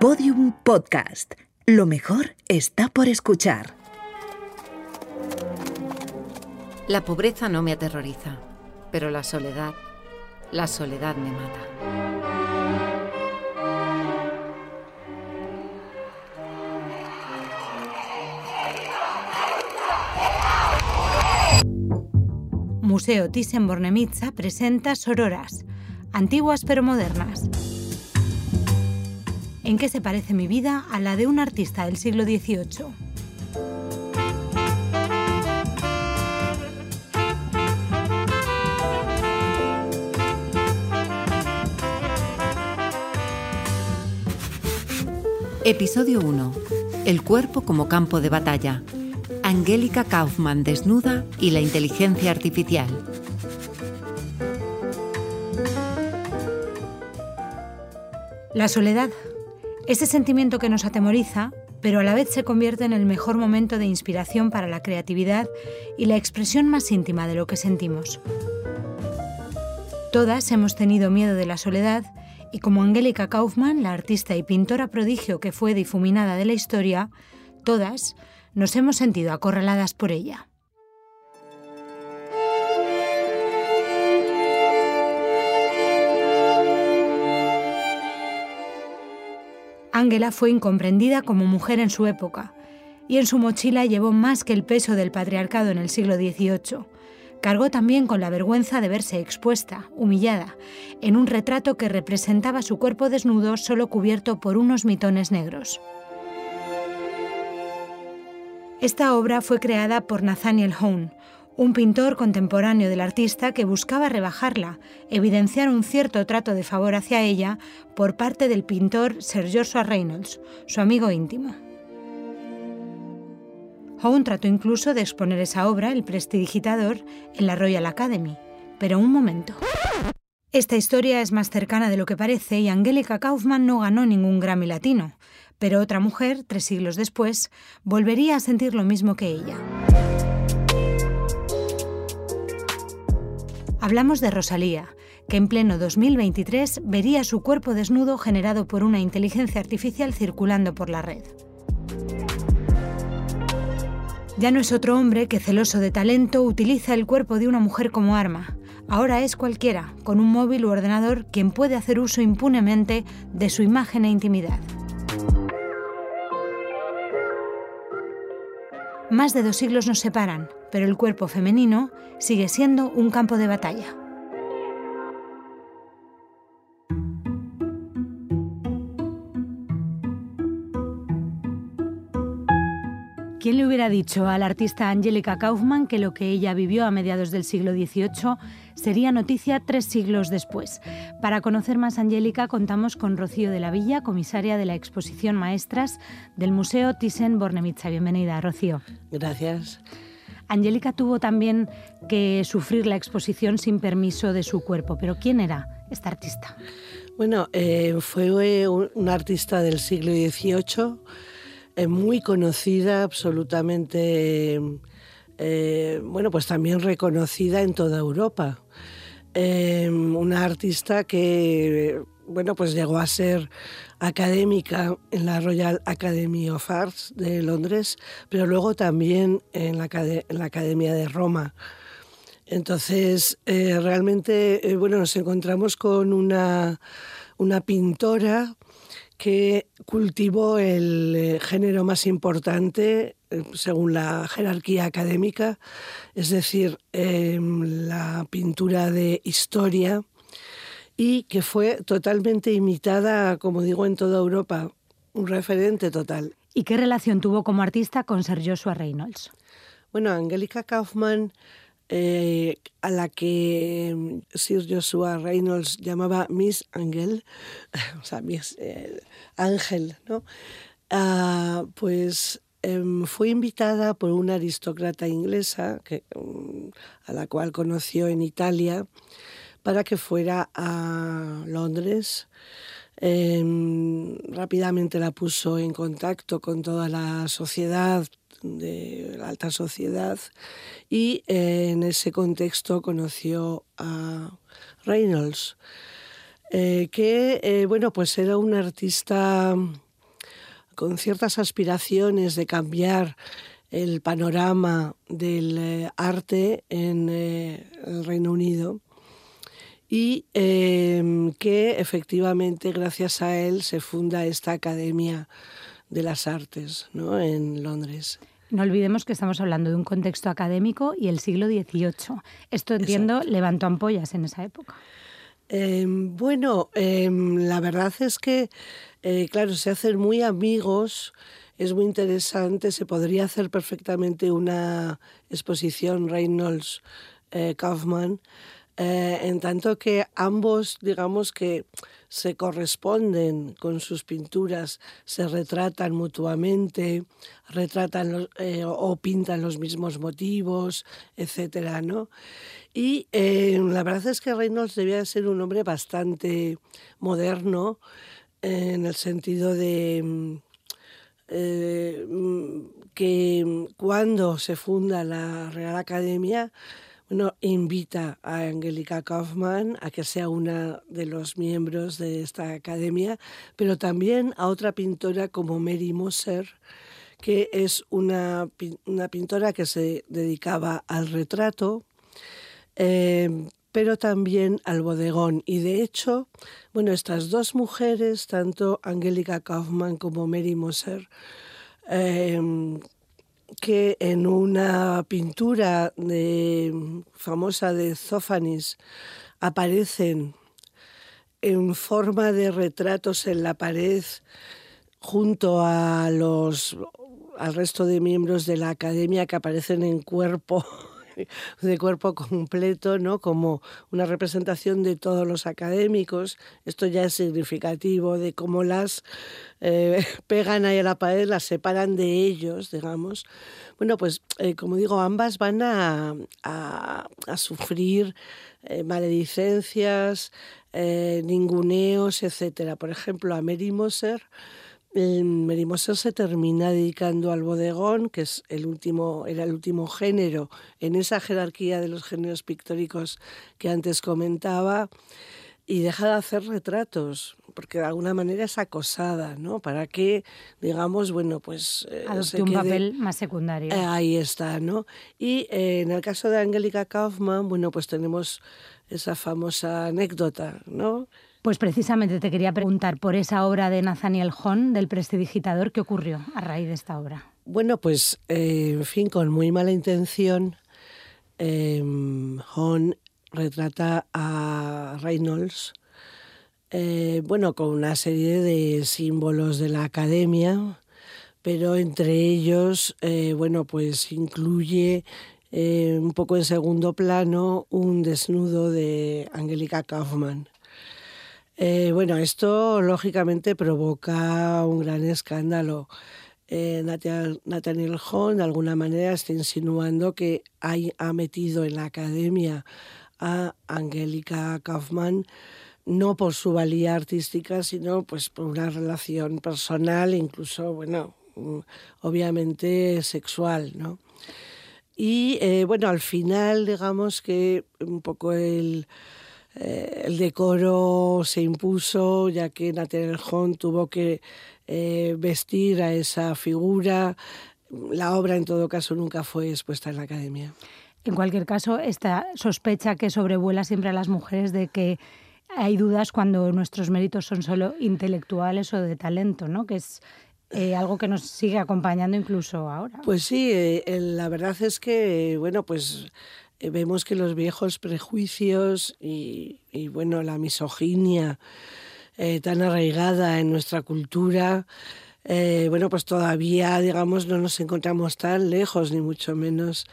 Podium Podcast. Lo mejor está por escuchar. La pobreza no me aterroriza, pero la soledad, la soledad me mata. Museo Thyssen-Bornemisza presenta Sororas, antiguas pero modernas. ¿En qué se parece mi vida a la de un artista del siglo XVIII? Episodio 1. El cuerpo como campo de batalla. Angélica Kaufmann desnuda y la inteligencia artificial. La soledad, ese sentimiento que nos atemoriza, pero a la vez se convierte en el mejor momento de inspiración para la creatividad y la expresión más íntima de lo que sentimos. Todas hemos tenido miedo de la soledad y como Angélica Kaufmann, la artista y pintora prodigio que fue difuminada de la historia, todas nos hemos sentido acorraladas por ella. Ángela fue incomprendida como mujer en su época, y en su mochila llevó más que el peso del patriarcado en el siglo XVIII. Cargó también con la vergüenza de verse expuesta, humillada, en un retrato que representaba su cuerpo desnudo solo cubierto por unos mitones negros. Esta obra fue creada por Nathaniel Hone, un pintor contemporáneo del artista que buscaba rebajarla, evidenciar un cierto trato de favor hacia ella por parte del pintor Sir Joshua Reynolds, su amigo íntimo. Hone trató incluso de exponer esa obra, El prestidigitador, en la Royal Academy. Pero un momento. Esta historia es más cercana de lo que parece y Angélica Kaufmann no ganó ningún Grammy latino, pero otra mujer, tres siglos después, volvería a sentir lo mismo que ella. Hablamos de Rosalía, que en pleno 2023 vería su cuerpo desnudo generado por una inteligencia artificial circulando por la red. Ya no es otro hombre que, celoso de talento, utiliza el cuerpo de una mujer como arma. Ahora es cualquiera, con un móvil u ordenador, quien puede hacer uso impunemente de su imagen e intimidad. Más de dos siglos nos separan, pero el cuerpo femenino sigue siendo un campo de batalla. ¿Quién le hubiera dicho a la artista Angélica Kaufmann que lo que ella vivió a mediados del siglo XVIII sería noticia tres siglos después? Para conocer más a Angélica contamos con Rocío de la Villa, comisaria de la exposición Maestras del Museo Thyssen-Bornemisza. Bienvenida, Rocío. Gracias. Angélica tuvo también que sufrir la exposición sin permiso de su cuerpo, pero ¿quién era esta artista? Bueno, eh, fue una artista del siglo XVIII muy conocida, absolutamente, eh, bueno, pues también reconocida en toda Europa. Una artista que, bueno, pues llegó a ser académica en la Royal Academy of Arts de Londres, pero luego también en la, Academia de Roma. Entonces, eh, realmente, eh, bueno, nos encontramos con una, una pintora que cultivó el eh, género más importante según la jerarquía académica, es decir, em, la pintura de historia, y que fue totalmente imitada, como digo, en toda Europa, un referente total. ¿Y qué relación tuvo como artista con Sir Joshua Reynolds? Bueno, Angélica Kaufmann eh, a la que mm, Sir Joshua Reynolds llamaba Miss Angel, o sea, Miss eh, Ángel, ¿no? Ah, pues em, fue invitada por una aristócrata inglesa que, mm, a la cual conoció en Italia para que fuera a Londres. Em, rápidamente la puso en contacto con toda la sociedad de la alta sociedad y en ese contexto conoció a Reynolds, eh, que eh, bueno, pues era un artista con ciertas aspiraciones de cambiar el panorama del eh, arte en el Reino Unido y em, que efectivamente gracias a él se funda esta Academia de las Artes en Londres. No olvidemos que estamos hablando de un contexto académico y el siglo XVIII. Esto entiendo levantó ampollas en esa época. Em, bueno, em, la verdad es que, eh, claro, se hacen muy amigos, es muy interesante, se podría hacer perfectamente una exposición Reynolds eh, eh, en tanto que ambos, digamos que se corresponden con sus pinturas, se retratan mutuamente, retratan eh, o pintan los mismos motivos, etcétera, ¿no? Y eh, la verdad es que Reynolds debía ser un hombre bastante moderno en el sentido de mm, que cuando se funda la Real Academia bueno, invita a Angélica Kaufmann a que sea una de los miembros de esta academia, pero también a otra pintora como Mary Moser, que es una, pintora que se dedicaba al retrato, eh, pero también al bodegón. Y de hecho, bueno, estas dos mujeres, tanto Angélica Kaufmann como Mary Moser, eh, que en una pintura famosa de Zófanis aparecen en forma de retratos en la pared junto a los al resto de miembros de la academia que aparecen en cuerpo de cuerpo completo, ¿no? Como una representación de todos los académicos. Esto ya es significativo de cómo las eh, pegan ahí a la pared, las separan de ellos, digamos. Bueno, pues eh, como digo, ambas van a, sufrir eh, maledicencias, ninguneos, etcétera. Por ejemplo, a Mary Moser Merimoser se termina dedicando al bodegón, que es el último, era el último género en esa jerarquía de los géneros pictóricos que antes comentaba, y deja de hacer retratos, porque de alguna manera es acosada, ¿no? Para que, digamos, bueno, pues... Eh, un papel más secundario. Eh, ahí está, ¿no? Y eh, en el caso de Angélica Kaufmann, bueno, pues tenemos esa famosa anécdota, ¿no? Pues precisamente te quería preguntar por esa obra de Nathaniel Hahn, del prestidigitador, ¿qué ocurrió a raíz de esta obra? Bueno, pues, eh, en fin, con muy mala intención, eh, retrata a Reynolds, eh, bueno, con una serie de símbolos de la academia, pero entre ellos, eh, bueno, pues incluye un poco en segundo plano un desnudo de Angélica Kaufmann. Eh, bueno, esto lógicamente provoca un gran escándalo. Eh, Nathaniel Hahn de alguna manera está insinuando que hay, ha metido en la academia a Angélica Kaufmann no por su valía artística, sino pues por una relación personal, incluso, bueno, mm, obviamente sexual, ¿no? Y eh, bueno, al final, digamos que un poco el, eh, el decoro se impuso, ya que Nathaniel Hahn tuvo que eh, vestir a esa figura. La obra, en todo caso, nunca fue expuesta en la academia. En cualquier caso, esta sospecha que sobrevuela siempre a las mujeres de que hay dudas cuando nuestros méritos son solo intelectuales o de talento, ¿no? Que es eh, algo que nos sigue acompañando incluso ahora. Pues sí, la verdad es que, bueno, pues eh, vemos que los viejos prejuicios y, bueno, la misoginia eh, tan arraigada en nuestra cultura, eh, bueno, pues todavía, digamos, no nos encontramos tan lejos, ni mucho menos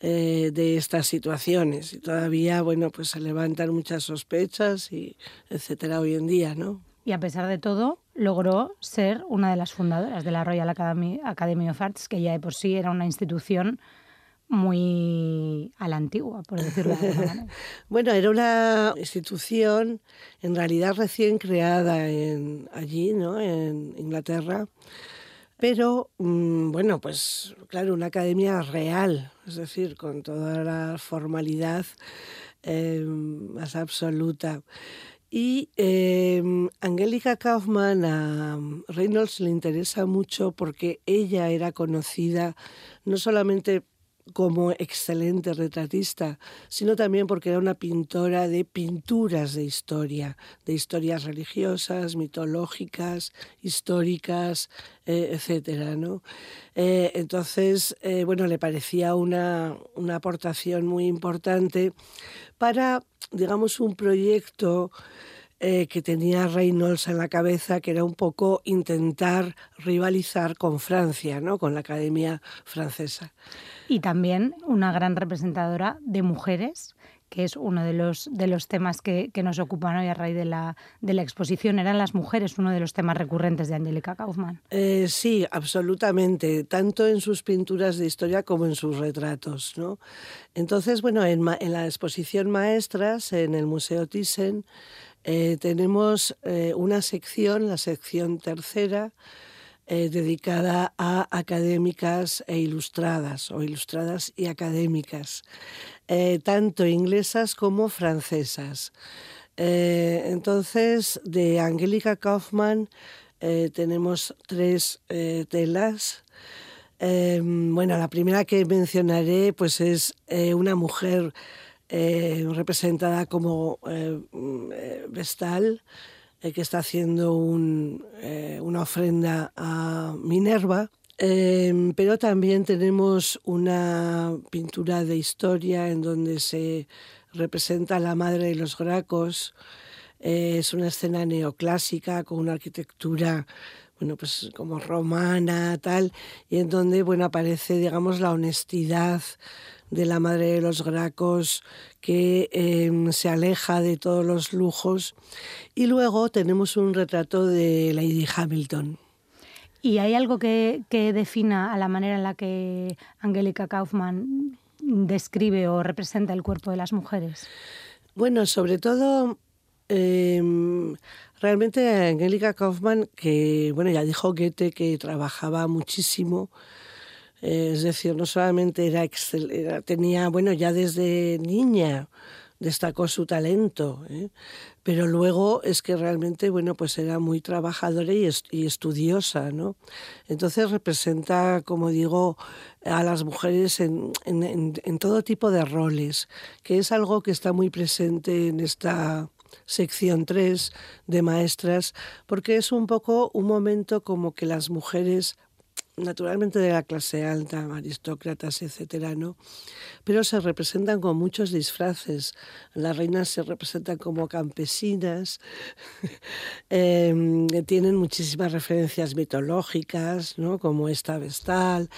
de estas situaciones. Y todavía, bueno, pues se levantan muchas sospechas y etcétera hoy en día, ¿no? Y a pesar de todo, logró ser una de las fundadoras de la Royal Academy, Academy of Arts, que ya de por sí era una institución muy a la antigua, por decirlo de manera. bueno, era una institución en realidad recién creada allí, ¿no? en Inglaterra, pero mm, bueno, pues claro, una academia real, es decir, con toda la formalidad eh, más absoluta. Y eh, Angélica Kaufman a Reynolds le interesa mucho porque ella era conocida no solamente como excelente retratista, sino también porque era una pintora de pinturas de historia, de historias religiosas, mitológicas, históricas, eh, etcétera, ¿no? Eh, entonces, eh, bueno, le parecía una, una aportación muy importante para, digamos, un proyecto eh, que tenía Reynolds en la cabeza, que era un poco intentar rivalizar con Francia, ¿no? con la Academia Francesa. Y también una gran representadora de mujeres que es uno de los, de los temas que, que nos ocupan hoy a raíz de la, de la exposición. ¿Eran las mujeres uno de los temas recurrentes de Angélica Kaufmann? Eh, sí, absolutamente, tanto en sus pinturas de historia como en sus retratos. ¿no? Entonces, bueno, en, en la exposición Maestras, en el Museo Thyssen, eh, tenemos eh, una sección, la sección tercera, eh, dedicada a académicas e ilustradas, o ilustradas y académicas, tanto inglesas como francesas. entonces, de Angélica Kaufmann tenemos tres telas. bueno, la primera que mencionaré pues es una mujer eh, representada como eh, mm, Vestal, eh, que está haciendo una ofrenda a Minerva. pero también tenemos una pintura de historia en donde se representa a la madre de los Gracos. es una escena neoclásica con una arquitectura bueno, pues como romana, tal, y en donde, bueno, aparece, digamos, la honestidad de la madre de los Gracos que em, se aleja de todos los lujos. Y luego tenemos un retrato de Lady Hamilton. ¿Y hay algo que, que defina a la manera en la que Angélica Kaufmann describe o representa el cuerpo de las mujeres? Bueno, sobre todo, em, realmente Angélica Kaufmann, que bueno, ya dijo Goethe que trabajaba muchísimo es decir, no solamente era, excelente, tenía, bueno, ya desde niña destacó su talento, ¿eh? pero luego es que realmente, bueno, pues era muy trabajadora y, estudiosa, ¿no? Entonces representa, como digo, a las mujeres en, en todo tipo de roles, que es algo que está muy presente en esta sección 3 de maestras, porque es un poco un momento como que las mujeres naturalmente de la clase alta, aristócratas, etcétera, ¿no? Pero se representan con muchos disfraces. Las reinas se representan como campesinas, em, tienen muchísimas referencias mitológicas, ¿no? Como esta Vestal,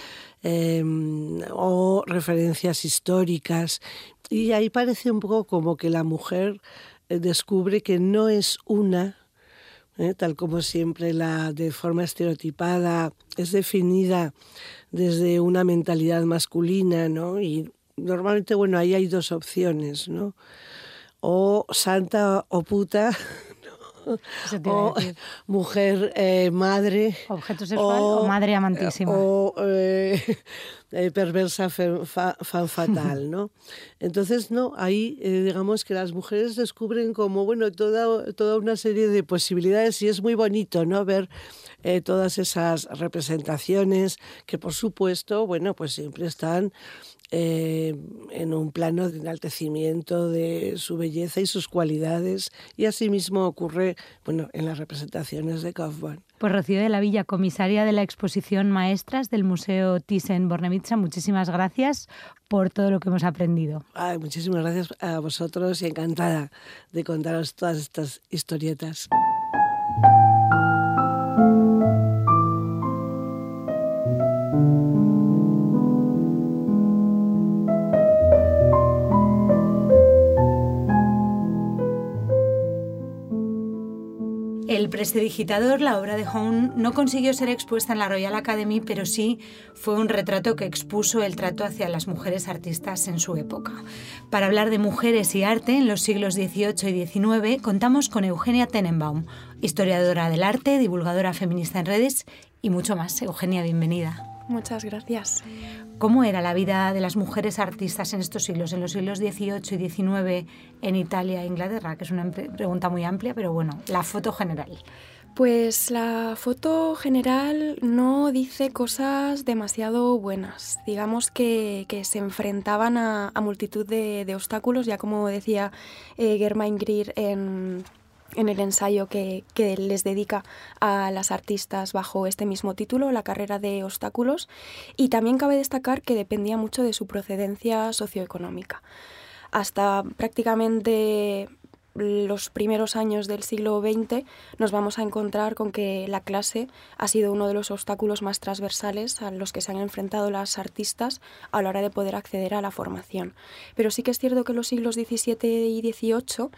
em, o referencias históricas. Y ahí parece un poco como que la mujer descubre que no es una ¿eh? tal como siempre la de forma estereotipada es definida desde una mentalidad masculina, ¿no? Y normalmente, bueno, ahí hay dos opciones, ¿no? O santa o puta, o mujer eh, madre. Objeto sexual o, madre amantísima. O eh, eh, perversa fan fatal, ¿no? Entonces, no, ahí digamos que las mujeres descubren como, bueno, toda, toda una serie de posibilidades y es muy bonito, ¿no? Ver todas esas representaciones que, por supuesto, bueno, pues siempre están eh, en un plano de enaltecimiento de su belleza y sus cualidades y asimismo ocurre bueno, en las representaciones de Kaufmann. Pues Rocío de la Villa, comisaria de la exposición Maestras del Museo Thyssen-Bornemisza, muchísimas gracias por todo lo que hemos aprendido. muchísimas gracias a vosotros y encantada de contaros todas estas historietas. El prestidigitador, la obra de Hone, no consiguió ser expuesta en la Royal Academy, pero sí fue un retrato que expuso el trato hacia las mujeres artistas en su época. Para hablar de mujeres y arte en los siglos XVIII y XIX, contamos con Eugenia Tenenbaum, historiadora del arte, divulgadora feminista en redes y mucho más. Eugenia, bienvenida. Muchas gracias. ¿Cómo era la vida de las mujeres artistas en estos siglos, en los siglos XVIII y XIX en Italia e Inglaterra? Que es una pregunta muy amplia, pero bueno, la foto general. Pues la foto general no dice cosas demasiado buenas. Digamos que, se enfrentaban a, multitud de, obstáculos, ya como decía eh, Germain Greer en, el ensayo que, que, les dedica a las artistas bajo este mismo título, La carrera de obstáculos, y también cabe destacar que dependía mucho de su procedencia socioeconómica. Hasta prácticamente los primeros años del siglo XX nos vamos a encontrar con que la clase ha sido uno de los obstáculos más transversales a los que se han enfrentado las artistas a la hora de poder acceder a la formación. Pero sí que es cierto que los siglos XVII y XVIII,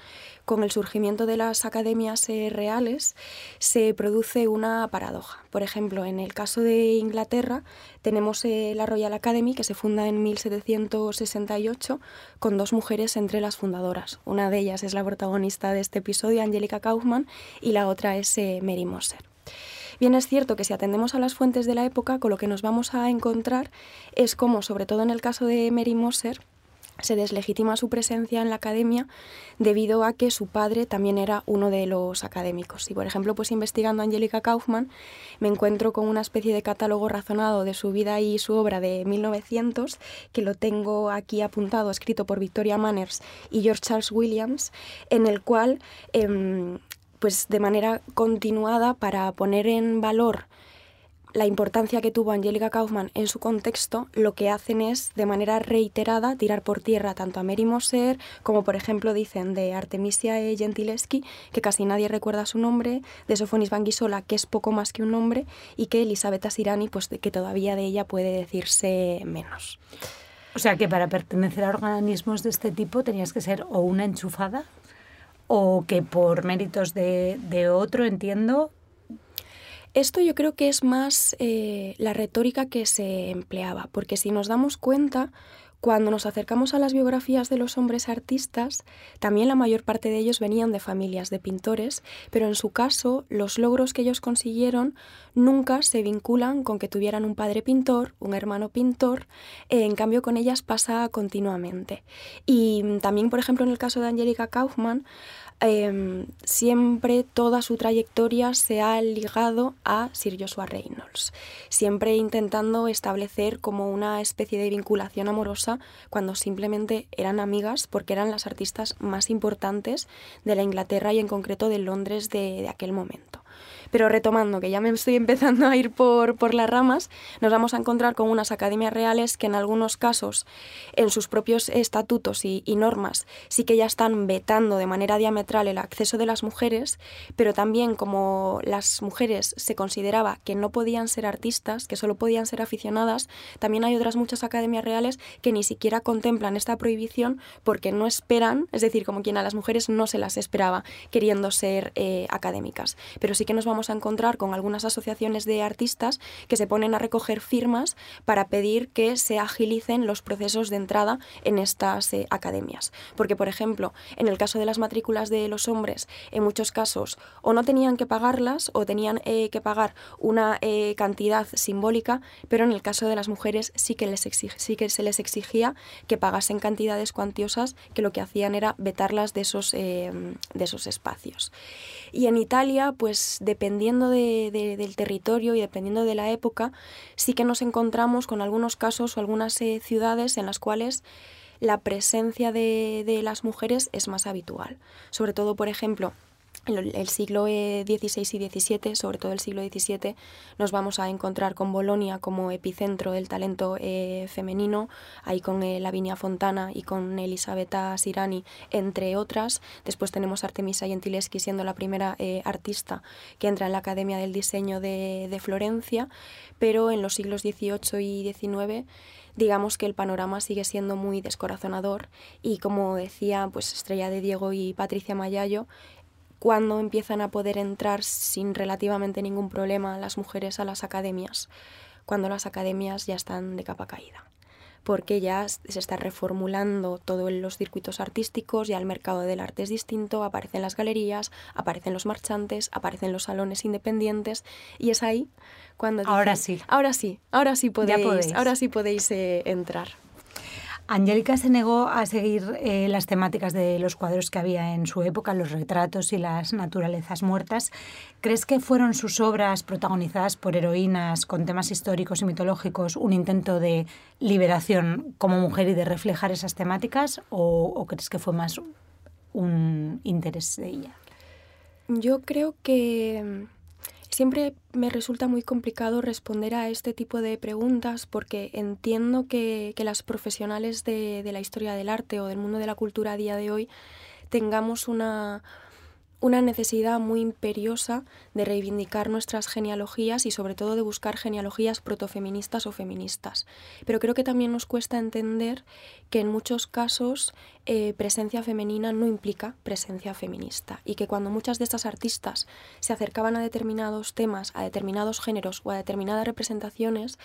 con el surgimiento de las academias eh, reales, se produce una paradoja. Por ejemplo, en el caso de Inglaterra tenemos eh, la Royal Academy que se funda en 1768 con dos mujeres entre las fundadoras. Una de ellas es la de este episodio, Angelica Kaufman, y la otra es eh, Mary Moser. Bien es cierto que si atendemos a las fuentes de la época, con lo que nos vamos a encontrar es como, sobre todo en el caso de Mary Moser, se deslegitima su presencia en la academia debido a que su padre también era uno de los académicos. Y por ejemplo, pues investigando a Angélica Kaufmann, me encuentro con una especie de catálogo razonado de su vida y su obra de 1900, que lo tengo aquí apuntado, escrito por Victoria Manners y George Charles Williams, en el cual, em, pues de manera continuada, para poner en valor la importancia que tuvo Angélica Kaufmann en su contexto, lo que hacen es, de manera reiterada, tirar por tierra tanto a Mary Moser como, por ejemplo, dicen de Artemisia e. Gentileschi, que casi nadie recuerda su nombre, de Sofonis Banguisola, que es poco más que un nombre, y que Elisabetta Asirani, pues que todavía de ella puede decirse menos. O sea que para pertenecer a organismos de este tipo tenías que ser o una enchufada o que por méritos de otro, entiendo, esto yo creo que es más eh, la retórica que se empleaba, porque si nos damos cuenta, cuando nos acercamos a las biografías de los hombres artistas, también la mayor parte de ellos venían de familias de pintores, pero en su caso los logros que ellos consiguieron nunca se vinculan con que tuvieran un padre pintor, un hermano pintor, eh, en cambio con ellas pasa continuamente. Y también, por ejemplo, en el caso de Angélica Kaufmann, Em, siempre toda su trayectoria se ha ligado a Sir Joshua Reynolds, siempre intentando establecer como una especie de vinculación amorosa cuando simplemente eran amigas porque eran las artistas más importantes de la Inglaterra y en concreto de Londres de aquel momento. Pero retomando, que ya me estoy empezando a ir por, por las ramas, nos vamos a encontrar con unas academias reales que en algunos casos, en sus propios estatutos y, normas, sí que ya están vetando de manera diametral el acceso de las mujeres, pero también como las mujeres se consideraba que no podían ser artistas, que solo podían ser aficionadas, también hay otras muchas academias reales que ni siquiera contemplan esta prohibición porque no esperan, es decir, como quien a las mujeres no se las esperaba queriendo ser eh, académicas. Pero sí que nos vamos a encontrar con algunas asociaciones de artistas que se ponen a recoger firmas para pedir que se agilicen los procesos de entrada en estas eh, academias. Porque, por ejemplo, en el caso de las matrículas de los hombres, en muchos casos o no tenían que pagarlas o tenían eh, que pagar una eh, cantidad simbólica, pero en el caso de las mujeres sí que, les sí que se les exigía que pagasen cantidades cuantiosas que lo que hacían era vetarlas de esos, de esos espacios. Y en Italia, pues dependiendo del territorio y dependiendo de la época, sí que nos encontramos con algunos casos o algunas eh, ciudades en las cuales la presencia de, de las mujeres es más habitual. Sobre todo, por ejemplo, el siglo XVI y XVII, sobre todo el siglo XVII, nos vamos a encontrar con Bolonia como epicentro del talento eh, femenino, ahí con eh, Lavinia Fontana y con Elisabetta Sirani, entre otras. Después tenemos Artemisa Gentileschi siendo la primera eh, artista que entra en la Academia del Diseño de, de Florencia, pero en los siglos XVIII y XIX digamos que el panorama sigue siendo muy descorazonador y como decía pues Estrella de Diego y Patricia Mayayo cuando empiezan a poder entrar sin relativamente ningún problema las mujeres a las academias, cuando las academias ya están de capa caída. porque ya se está reformulando todos los circuitos artísticos, ya el mercado del arte es distinto, aparecen las galerías, aparecen los marchantes, aparecen los salones independientes y es ahí cuando... ahora sí. Ahora sí, ahora sí podéis, Ahora sí podéis eh, entrar. Angélica se negó a seguir eh, las temáticas de los cuadros que había en su época, los retratos y las naturalezas muertas. ¿Crees que fueron sus obras protagonizadas por heroínas con temas históricos y mitológicos un intento de liberación como mujer y de reflejar esas temáticas o crees que fue más un interés de ella? Yo creo que Siempre me resulta muy complicado responder a este tipo de preguntas porque entiendo que, las profesionales de, de la historia del arte o del mundo de la cultura a día de hoy tengamos una, una necesidad muy imperiosa de reivindicar nuestras genealogías y sobre todo de buscar genealogías protofeministas o feministas. Pero creo que también nos cuesta entender que en muchos casos eh, presencia femenina no implica presencia feminista y que cuando muchas de estas artistas se acercaban a determinados temas, a determinados géneros o a determinadas representaciones,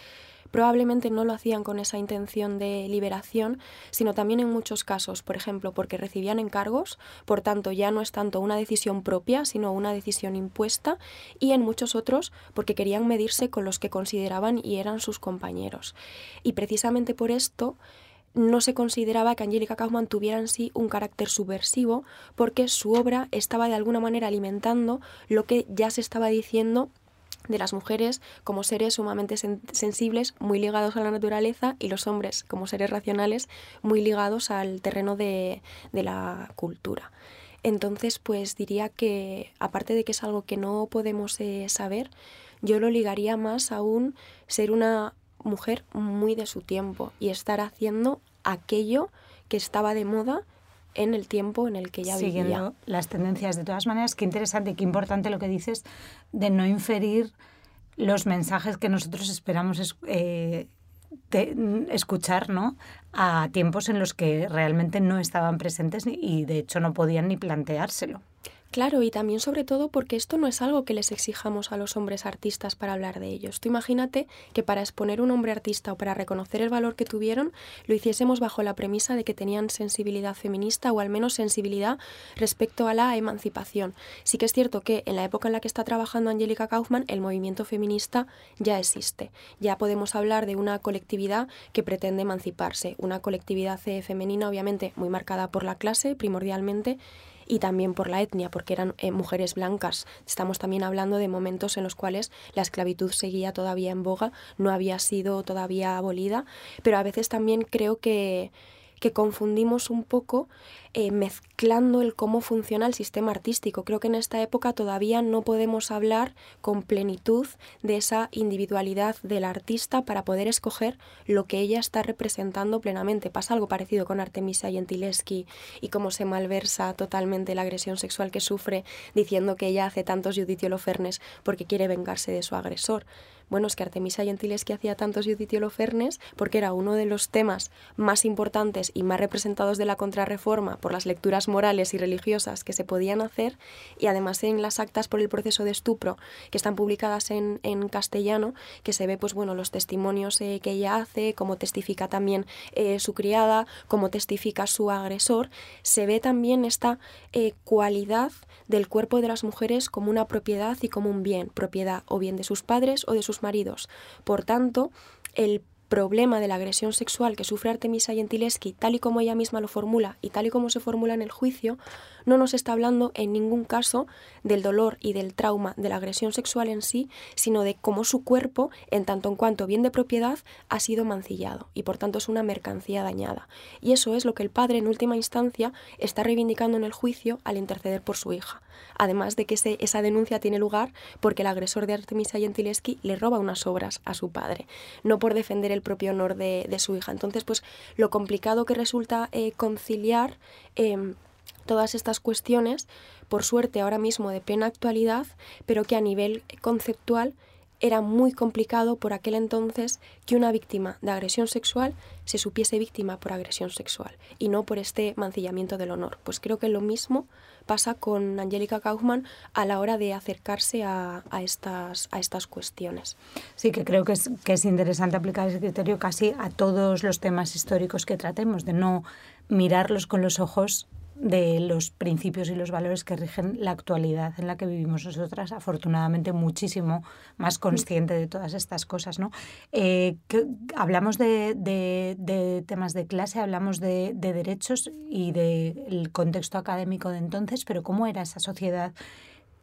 probablemente no lo hacían con esa intención de liberación, sino también en muchos casos, por ejemplo, porque recibían encargos, por tanto ya no es tanto una decisión propia, sino una decisión impuesta, y en muchos otros porque querían medirse con los que consideraban y eran sus compañeros. Y precisamente por esto, no se consideraba que Angélica Kaufmann tuviera en sí un carácter subversivo porque su obra estaba de alguna manera alimentando lo que ya se estaba diciendo de las mujeres como seres sumamente sensibles, muy ligados a la naturaleza, y los hombres como seres racionales, muy ligados al terreno de, la cultura. Entonces, pues diría que, aparte de que es algo que no podemos eh, saber, yo lo ligaría más a ser una mujer muy de su tiempo y estar haciendo aquello que estaba de moda en el tiempo en el que ella Siguiendo las tendencias. De todas maneras, qué interesante qué importante lo que dices de no inferir los mensajes que nosotros esperamos eh, escuchar ¿no? a tiempos en los que realmente no estaban presentes y de hecho no podían ni planteárselo. Claro, y también sobre todo porque esto no es algo que les exijamos a los hombres artistas para hablar de ellos. Tú imagínate que para exponer un hombre artista o para reconocer el valor que tuvieron, lo hiciésemos bajo la premisa de que tenían sensibilidad feminista o al menos sensibilidad respecto a la emancipación. Sí que es cierto que en la época en la que está trabajando Angélica Kaufman, el movimiento feminista ya existe. Ya podemos hablar de una colectividad que pretende emanciparse, una colectividad femenina obviamente muy marcada por la clase primordialmente y también por la etnia, porque eran eh, mujeres blancas. Estamos también hablando de momentos en los cuales la esclavitud seguía todavía en boga, no había sido todavía abolida, pero a veces también creo que que confundimos un poco eh, mezclando el cómo funciona el sistema artístico. Creo que en esta época todavía no podemos hablar con plenitud de esa individualidad del artista para poder escoger lo que ella está representando plenamente. Pasa algo parecido con Artemisia Gentileschi y cómo se malversa totalmente la agresión sexual que sufre diciendo que ella hace tantos Judith Holofernes porque quiere vengarse de su agresor. Bueno, es que Artemisa que hacía tantos Judith Holofernes porque era uno de los temas más importantes y más representados de la contrarreforma por las lecturas morales y religiosas que se podían hacer y además en las actas por el proceso de estupro que están publicadas en, castellano, que se ve pues bueno los testimonios eh, que ella hace, cómo testifica también eh, su criada, cómo testifica su agresor, se ve también esta eh, cualidad del cuerpo de las mujeres como una propiedad y como un bien, propiedad o bien de sus padres o de sus maridos. Por tanto, el problema de la agresión sexual que sufre Artemisa Gentileschi, tal y como ella misma lo formula y tal y como se formula en el juicio, no nos está hablando en ningún caso del dolor y del trauma de la agresión sexual en sí, sino de cómo su cuerpo, en tanto en cuanto bien de propiedad, ha sido mancillado y por tanto es una mercancía dañada. Y eso es lo que el padre en última instancia está reivindicando en el juicio al interceder por su hija. Además de que esa denuncia tiene lugar porque el agresor de Artemisa Gentileschi le roba unas obras a su padre, no por defender el propio honor de, su hija. Entonces, pues lo complicado que resulta eh, conciliar em, todas estas cuestiones, por suerte ahora mismo de plena actualidad, pero que a nivel conceptual era muy complicado por aquel entonces que una víctima de agresión sexual se supiese víctima por agresión sexual y no por este mancillamiento del honor. Pues creo que lo mismo pasa con Angélica Kaufmann a la hora de acercarse a, estas, a estas cuestiones. Sí, que creo que es, que es interesante aplicar ese criterio casi a todos los temas históricos que tratemos, de no mirarlos con los ojos de los principios y los valores que rigen la actualidad en la que vivimos nosotras, afortunadamente muchísimo más consciente de todas estas cosas. ¿no? Eh, hablamos de, de, temas de clase, hablamos de, derechos y del contexto académico de entonces, pero ¿cómo era esa sociedad?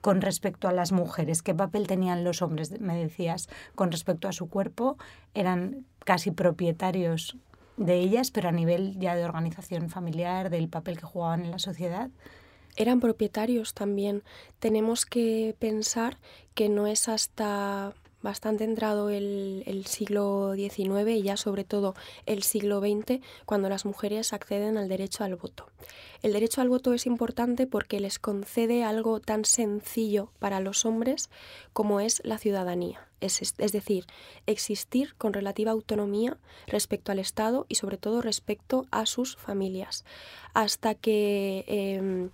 con respecto a las mujeres, qué papel tenían los hombres, me decías, con respecto a su cuerpo, eran casi propietarios de ellas, pero a nivel ya de organización familiar, del papel que jugaban en la sociedad. Eran propietarios también. Tenemos que pensar que no es hasta bastante entrado el, el, siglo XIX y ya sobre todo el siglo XX cuando las mujeres acceden al derecho al voto. El derecho al voto es importante porque les concede algo tan sencillo para los hombres como es la ciudadanía es, decir, existir con relativa autonomía respecto al Estado y sobre todo respecto a sus familias. Hasta que em,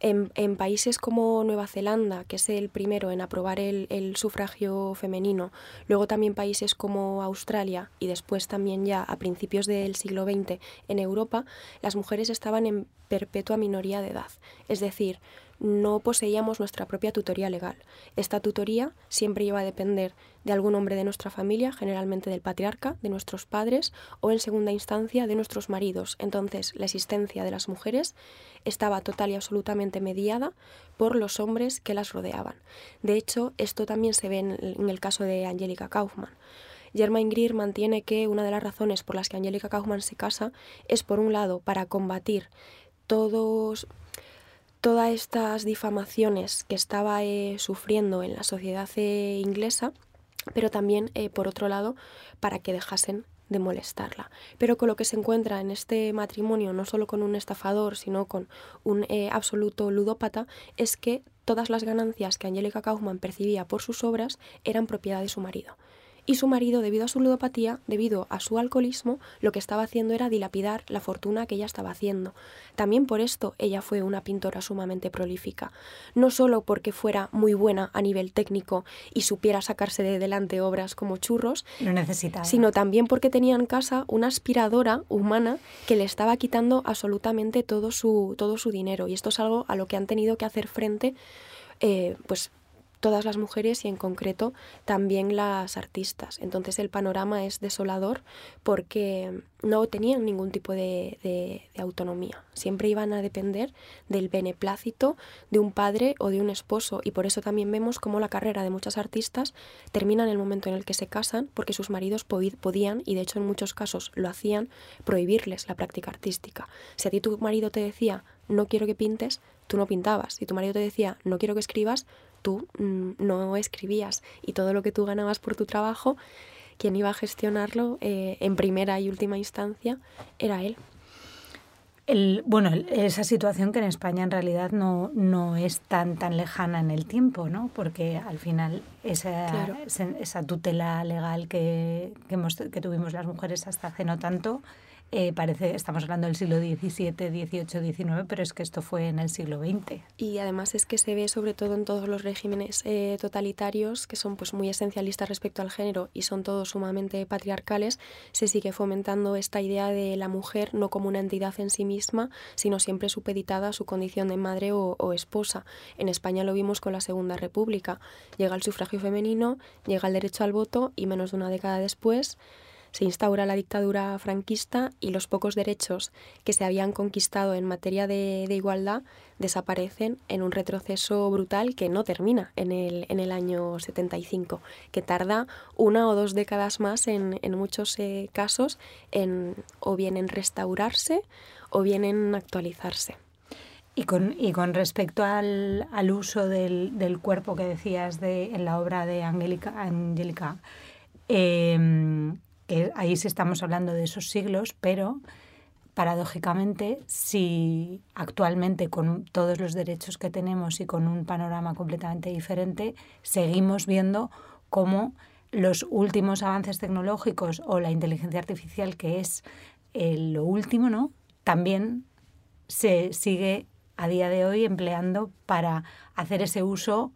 en, países como Nueva Zelanda, que es el primero en aprobar el, el, sufragio femenino, luego también países como Australia y después también ya a principios del siglo XX en Europa, las mujeres estaban en perpetua minoría de edad. Es decir, no poseíamos nuestra propia tutoría legal. Esta tutoría siempre iba a depender de algún hombre de nuestra familia, generalmente del patriarca, de nuestros padres o en segunda instancia de nuestros maridos. Entonces, la existencia de las mujeres estaba total y absolutamente mediada por los hombres que las rodeaban. De hecho, esto también se ve en el caso de Angélica Kaufmann. Germain Greer mantiene que una de las razones por las que Angélica Kaufmann se casa es, por un lado, para combatir todos todas estas difamaciones que estaba eh, sufriendo en la sociedad eh, inglesa, pero también, eh, por otro lado, para que dejasen de molestarla. Pero con lo que se encuentra en este matrimonio, no solo con un estafador, sino con un absoluto ludópata, es que todas las ganancias que Angélica Kaufmann percibía por sus obras eran propiedad de su marido y su marido, debido a su ludopatía, debido a su alcoholismo, lo que estaba haciendo era dilapidar la fortuna que ella estaba haciendo. También por esto ella fue una pintora sumamente prolífica, no solo porque fuera muy buena a nivel técnico y supiera sacarse de delante obras como churros, sino también porque tenía en casa una aspiradora humana que le estaba quitando absolutamente todo su, todo su dinero. Y esto es algo a lo que han tenido que hacer frente eh, pues todas las mujeres y en concreto también las artistas. Entonces el panorama es desolador porque no tenían ningún tipo de, autonomía. Siempre iban a depender del beneplácito de un padre o de un esposo y por eso también vemos cómo la carrera de muchas artistas termina en el momento en el que se casan porque sus maridos podían, y de hecho en muchos casos lo hacían, prohibirles la práctica artística. Si a ti tu marido te decía no quiero que pintes, tú no pintabas. Si tu marido te decía no quiero que escribas, tú mm, no escribías y todo lo que tú ganabas por tu trabajo, quien iba a gestionarlo eh, en primera y última instancia era él. El, bueno, esa situación que en España en realidad no, no es tan tan lejana en el tiempo, ¿no? Porque al final esa, esa, tutela legal que, que, hemos, que tuvimos las mujeres hasta hace no tanto eh, parece, estamos hablando del siglo XVII, XVIII, XIX, pero es que esto fue en el siglo XX. Y además es que se ve sobre todo en todos los regímenes eh, totalitarios, que son pues muy esencialistas respecto al género y son todos sumamente patriarcales, se sigue fomentando esta idea de la mujer no como una entidad en sí misma, sino siempre supeditada a su condición de madre o, o esposa. En España lo vimos con la Segunda República. Llega el sufragio femenino, llega el derecho al voto y menos de una década después se instaura la dictadura franquista y los pocos derechos que se habían conquistado en materia de, igualdad desaparecen en un retroceso brutal que no termina en el, en el año 75, que tarda una o dos décadas más en, en muchos eh, casos en, o bien en restaurarse o bien en actualizarse. Y con, y con respecto al, al uso del, del, cuerpo que decías de, en la obra de Angélica, eh, que ahí sí estamos hablando de esos siglos, pero paradójicamente, si actualmente con todos los derechos que tenemos y con un panorama completamente diferente, seguimos viendo cómo los últimos avances tecnológicos o la inteligencia artificial, que es eh, lo último, ¿no? También se sigue a día de hoy empleando para hacer ese uso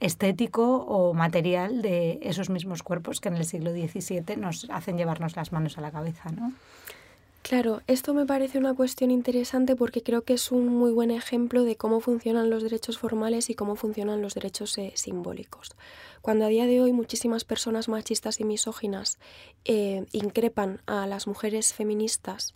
estético o material de esos mismos cuerpos que en el siglo XVII nos hacen llevarnos las manos a la cabeza, ¿no? Claro, esto me parece una cuestión interesante porque creo que es un muy buen ejemplo de cómo funcionan los derechos formales y cómo funcionan los derechos eh, simbólicos. Cuando a día de hoy muchísimas personas machistas y misóginas eh, increpan a las mujeres feministas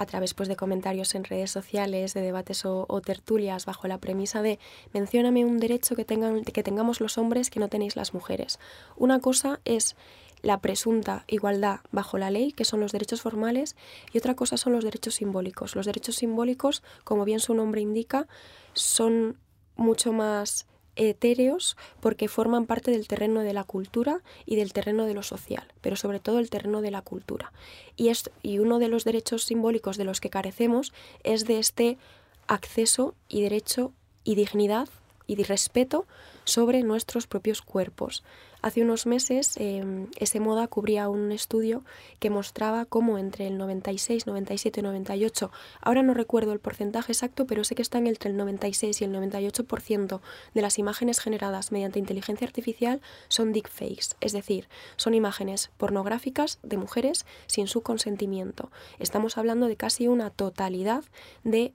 a través pues, de comentarios en redes sociales, de debates o, tertulias, bajo la premisa de mencióname un derecho que, tengan, que tengamos los hombres que no tenéis las mujeres. Una cosa es la presunta igualdad bajo la ley, que son los derechos formales, y otra cosa son los derechos simbólicos. Los derechos simbólicos, como bien su nombre indica, son mucho más etéreos porque forman parte del terreno de la cultura y del terreno de lo social, pero sobre todo el terreno de la cultura. Y, es, y uno de los derechos simbólicos de los que carecemos es de este acceso y derecho y dignidad y respeto sobre nuestros propios cuerpos. Hace unos meses eh, ese moda cubría un estudio que mostraba cómo entre el 96, 97 y 98, ahora no recuerdo el porcentaje exacto, pero sé que están entre el 96 y el 98% de las imágenes generadas mediante inteligencia artificial son deepfakes, es decir, son imágenes pornográficas de mujeres sin su consentimiento. Estamos hablando de casi una totalidad de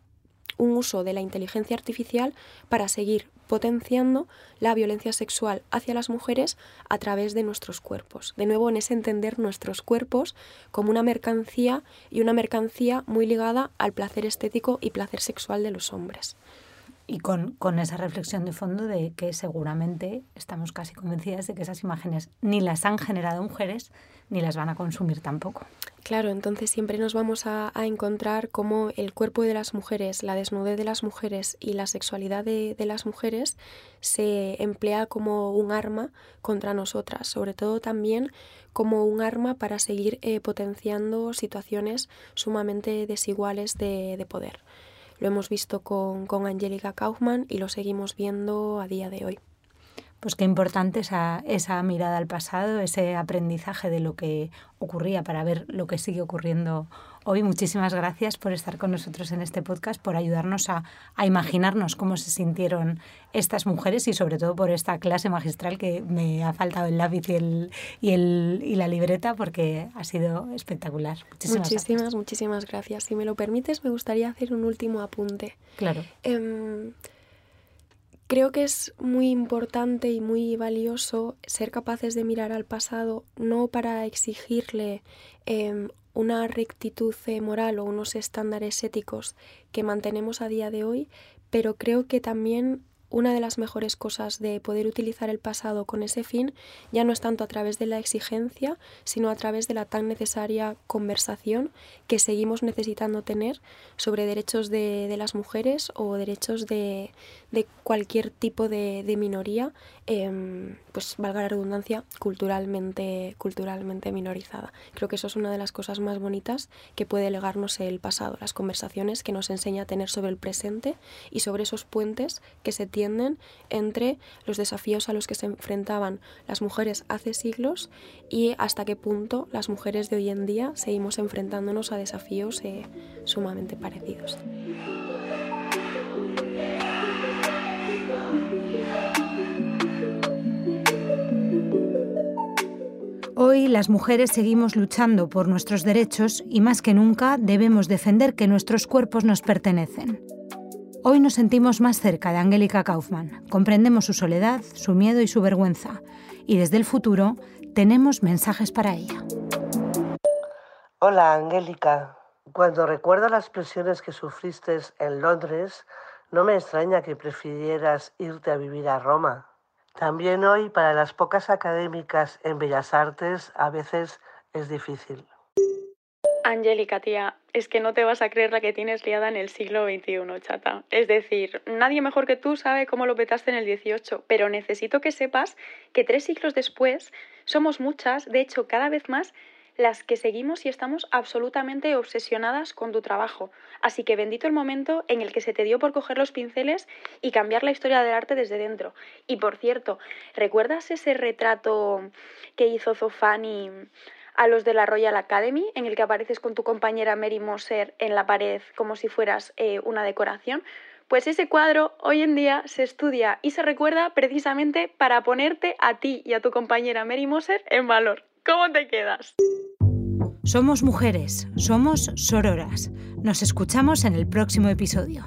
un uso de la inteligencia artificial para seguir potenciando la violencia sexual hacia las mujeres a través de nuestros cuerpos. De nuevo, en ese entender nuestros cuerpos como una mercancía y una mercancía muy ligada al placer estético y placer sexual de los hombres. Y con, con esa reflexión de fondo de que seguramente estamos casi convencidas de que esas imágenes ni las han generado mujeres ni las van a consumir tampoco. Claro, entonces siempre nos vamos a, encontrar cómo el cuerpo de las mujeres, la desnudez de las mujeres y la sexualidad de, las mujeres se emplea como un arma contra nosotras, sobre todo también como un arma para seguir eh, potenciando situaciones sumamente desiguales de, de, poder. Lo hemos visto con, con Angélica Kaufmann y lo seguimos viendo a día de hoy pues qué importante esa, esa mirada al pasado, ese aprendizaje de lo que ocurría para ver lo que sigue ocurriendo hoy. Muchísimas gracias por estar con nosotros en este podcast, por ayudarnos a, a imaginarnos cómo se sintieron estas mujeres y sobre todo por esta clase magistral que me ha faltado el lápiz y, el, y, el, y la libreta porque ha sido espectacular. Muchísimas, muchísimas, muchísimas gracias. Si me lo permites, me gustaría hacer un último apunte. Claro. Em, Creo que es muy importante y muy valioso ser capaces de mirar al pasado no para exigirle em, una rectitud moral o unos estándares éticos que mantenemos a día de hoy, pero creo que también una de las mejores cosas de poder utilizar el pasado con ese fin ya no es tanto a través de la exigencia, sino a través de la tan necesaria conversación que seguimos necesitando tener sobre derechos de, las mujeres o derechos de, cualquier tipo de, minoría, em, pues valga la redundancia, culturalmente, culturalmente minorizada. Creo que eso es una de las cosas más bonitas que puede legarnos el pasado, las conversaciones que nos enseña a tener sobre el presente y sobre esos puentes que se tienden entre los desafíos a los que se enfrentaban las mujeres hace siglos y hasta qué punto las mujeres de hoy en día seguimos enfrentándonos a desafíos eh, sumamente parecidos. Hoy las mujeres seguimos luchando por nuestros derechos y más que nunca debemos defender que nuestros cuerpos nos pertenecen. Hoy nos sentimos más cerca de Angélica Kaufmann, comprendemos su soledad, su miedo y su vergüenza, y desde el futuro tenemos mensajes para ella. Hola, Angélica. Cuando recuerdo las presiones que sufriste en Londres, no me extraña que prefirieras irte a vivir a Roma. También hoy, para las pocas académicas en Bellas Artes, a veces es difícil. Angélica, tía, es que no te vas a creer la que tienes liada en el siglo XXI, chata. Es decir, nadie mejor que tú sabe cómo lo petaste en el XVIII, pero necesito que sepas que tres siglos después somos muchas, de hecho cada vez más, las que seguimos y estamos absolutamente obsesionadas con tu trabajo. Así que bendito el momento en el que se te dio por coger los pinceles y cambiar la historia del arte desde dentro. Y por cierto, ¿recuerdas ese retrato que hizo Zofani a los de la Royal Academy, en el que apareces con tu compañera Mary Moser en la pared como si fueras eh, una decoración? Pues ese cuadro hoy en día se estudia y se recuerda precisamente para ponerte a ti y a tu compañera Mary Moser en valor. ¿Cómo te quedas? Somos mujeres, somos sororas. Nos escuchamos en el próximo episodio.